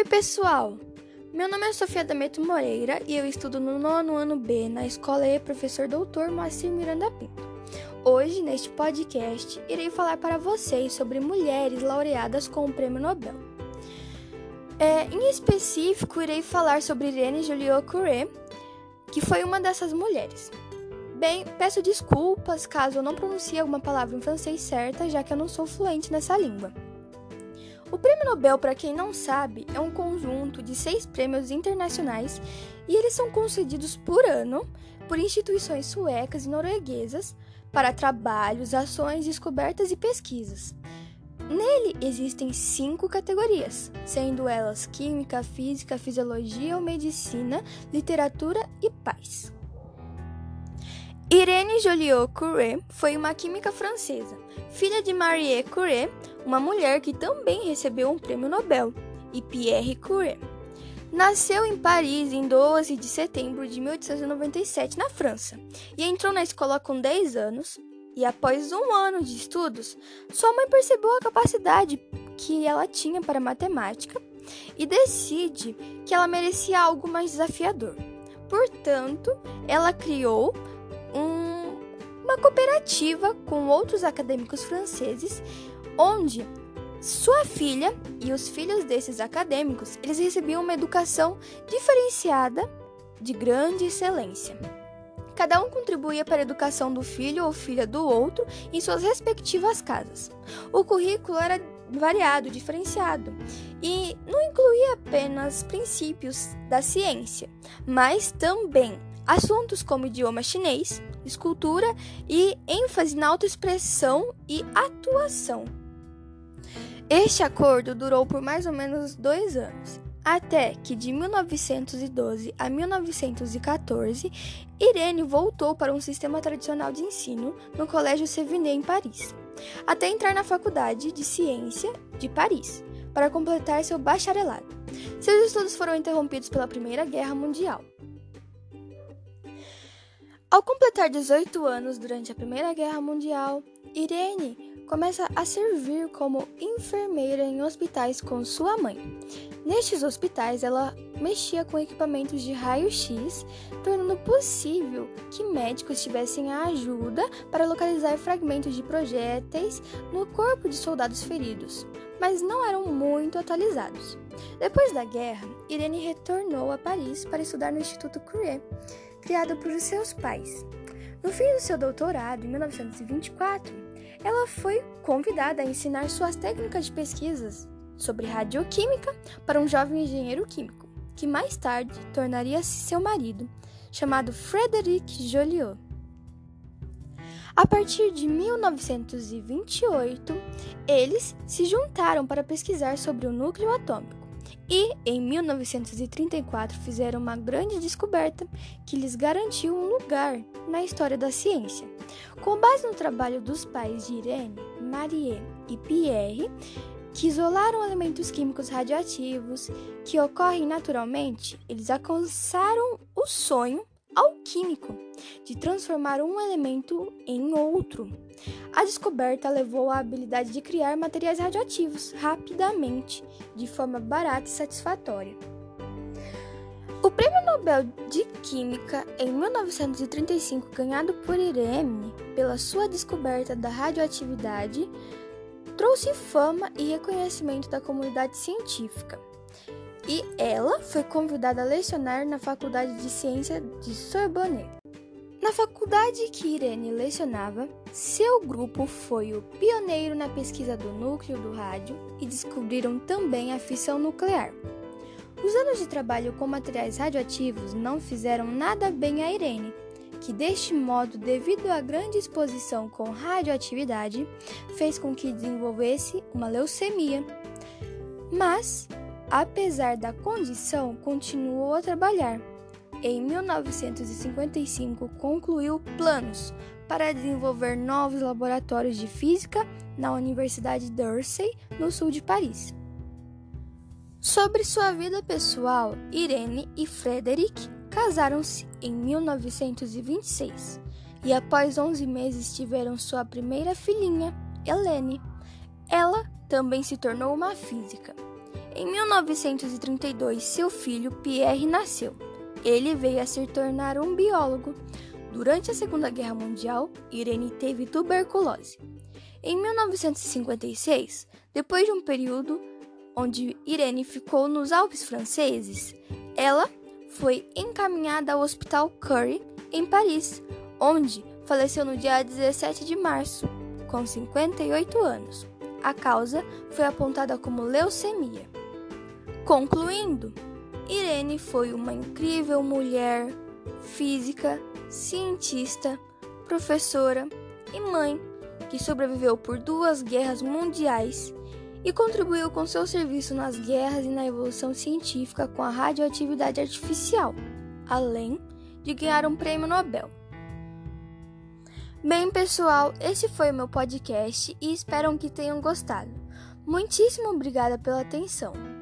Oi, pessoal! Meu nome é Sofia Dameto Moreira e eu estudo no nono ano B na Escola E Professor Doutor Moacir Miranda Pinto. Hoje, neste podcast, irei falar para vocês sobre mulheres laureadas com o Prêmio Nobel. É, em específico, irei falar sobre Irene Joliot-Curie, que foi uma dessas mulheres. Bem, peço desculpas caso eu não pronuncie alguma palavra em francês certa, já que eu não sou fluente nessa língua. O Prêmio Nobel, para quem não sabe, é um conjunto de seis prêmios internacionais e eles são concedidos por ano por instituições suecas e norueguesas para trabalhos, ações, descobertas e pesquisas. Nele existem cinco categorias, sendo elas Química, Física, Fisiologia ou Medicina, Literatura e Paz. Irene Joliot-Curie foi uma química francesa, filha de Marie Curie, uma mulher que também recebeu um prêmio Nobel, e Pierre Curie. Nasceu em Paris em 12 de setembro de 1897, na França, e entrou na escola com 10 anos. E após um ano de estudos, sua mãe percebeu a capacidade que ela tinha para matemática e decide que ela merecia algo mais desafiador. Portanto, ela criou uma cooperativa com outros acadêmicos franceses, onde sua filha e os filhos desses acadêmicos eles recebiam uma educação diferenciada de grande excelência. Cada um contribuía para a educação do filho ou filha do outro em suas respectivas casas. O currículo era variado, diferenciado, e não incluía apenas princípios da ciência, mas também assuntos como idioma chinês, escultura e ênfase na autoexpressão e atuação. Este acordo durou por mais ou menos dois anos, até que de 1912 a 1914, Irene voltou para um sistema tradicional de ensino no Colégio Sévigné em Paris, até entrar na Faculdade de Ciência de Paris para completar seu bacharelado. Seus estudos foram interrompidos pela Primeira Guerra Mundial. Ao completar 18 anos durante a Primeira Guerra Mundial, Irene começa a servir como enfermeira em hospitais com sua mãe. Nestes hospitais, ela mexia com equipamentos de raio-x, tornando possível que médicos tivessem a ajuda para localizar fragmentos de projéteis no corpo de soldados feridos, mas não eram muito atualizados. Depois da guerra, Irene retornou a Paris para estudar no Instituto Curie criado por seus pais. No fim do seu doutorado, em 1924, ela foi convidada a ensinar suas técnicas de pesquisas sobre radioquímica para um jovem engenheiro químico, que mais tarde tornaria-se seu marido, chamado Frederic Joliot. A partir de 1928, eles se juntaram para pesquisar sobre o núcleo atômico e, em 1934, fizeram uma grande descoberta que lhes garantiu um lugar na história da ciência. Com base no trabalho dos pais de Irene, Marie e Pierre, que isolaram elementos químicos radioativos que ocorrem naturalmente, eles alcançaram o sonho alquímico de transformar um elemento em outro. A descoberta levou à habilidade de criar materiais radioativos rapidamente, de forma barata e satisfatória. O Prêmio Nobel de Química em 1935, ganhado por Irene pela sua descoberta da radioatividade, trouxe fama e reconhecimento da comunidade científica e ela foi convidada a lecionar na Faculdade de Ciência de Sorbonne. Na faculdade que Irene lecionava, seu grupo foi o pioneiro na pesquisa do núcleo do rádio e descobriram também a fissão nuclear. Os anos de trabalho com materiais radioativos não fizeram nada bem a Irene, que deste modo, devido à grande exposição com radioatividade, fez com que desenvolvesse uma leucemia. Mas Apesar da condição, continuou a trabalhar. Em 1955, concluiu planos para desenvolver novos laboratórios de física na Universidade d'Orsay, no sul de Paris. Sobre sua vida pessoal, Irene e Frederic casaram-se em 1926 e, após 11 meses, tiveram sua primeira filhinha, Helene. Ela também se tornou uma física. Em 1932, seu filho Pierre nasceu. Ele veio a se tornar um biólogo. Durante a Segunda Guerra Mundial, Irene teve tuberculose. Em 1956, depois de um período onde Irene ficou nos Alpes franceses, ela foi encaminhada ao Hospital Curie, em Paris, onde faleceu no dia 17 de março, com 58 anos. A causa foi apontada como leucemia. Concluindo, Irene foi uma incrível mulher, física, cientista, professora e mãe que sobreviveu por duas guerras mundiais e contribuiu com seu serviço nas guerras e na evolução científica com a radioatividade artificial, além de ganhar um prêmio Nobel. Bem, pessoal, esse foi o meu podcast e espero que tenham gostado. Muitíssimo obrigada pela atenção.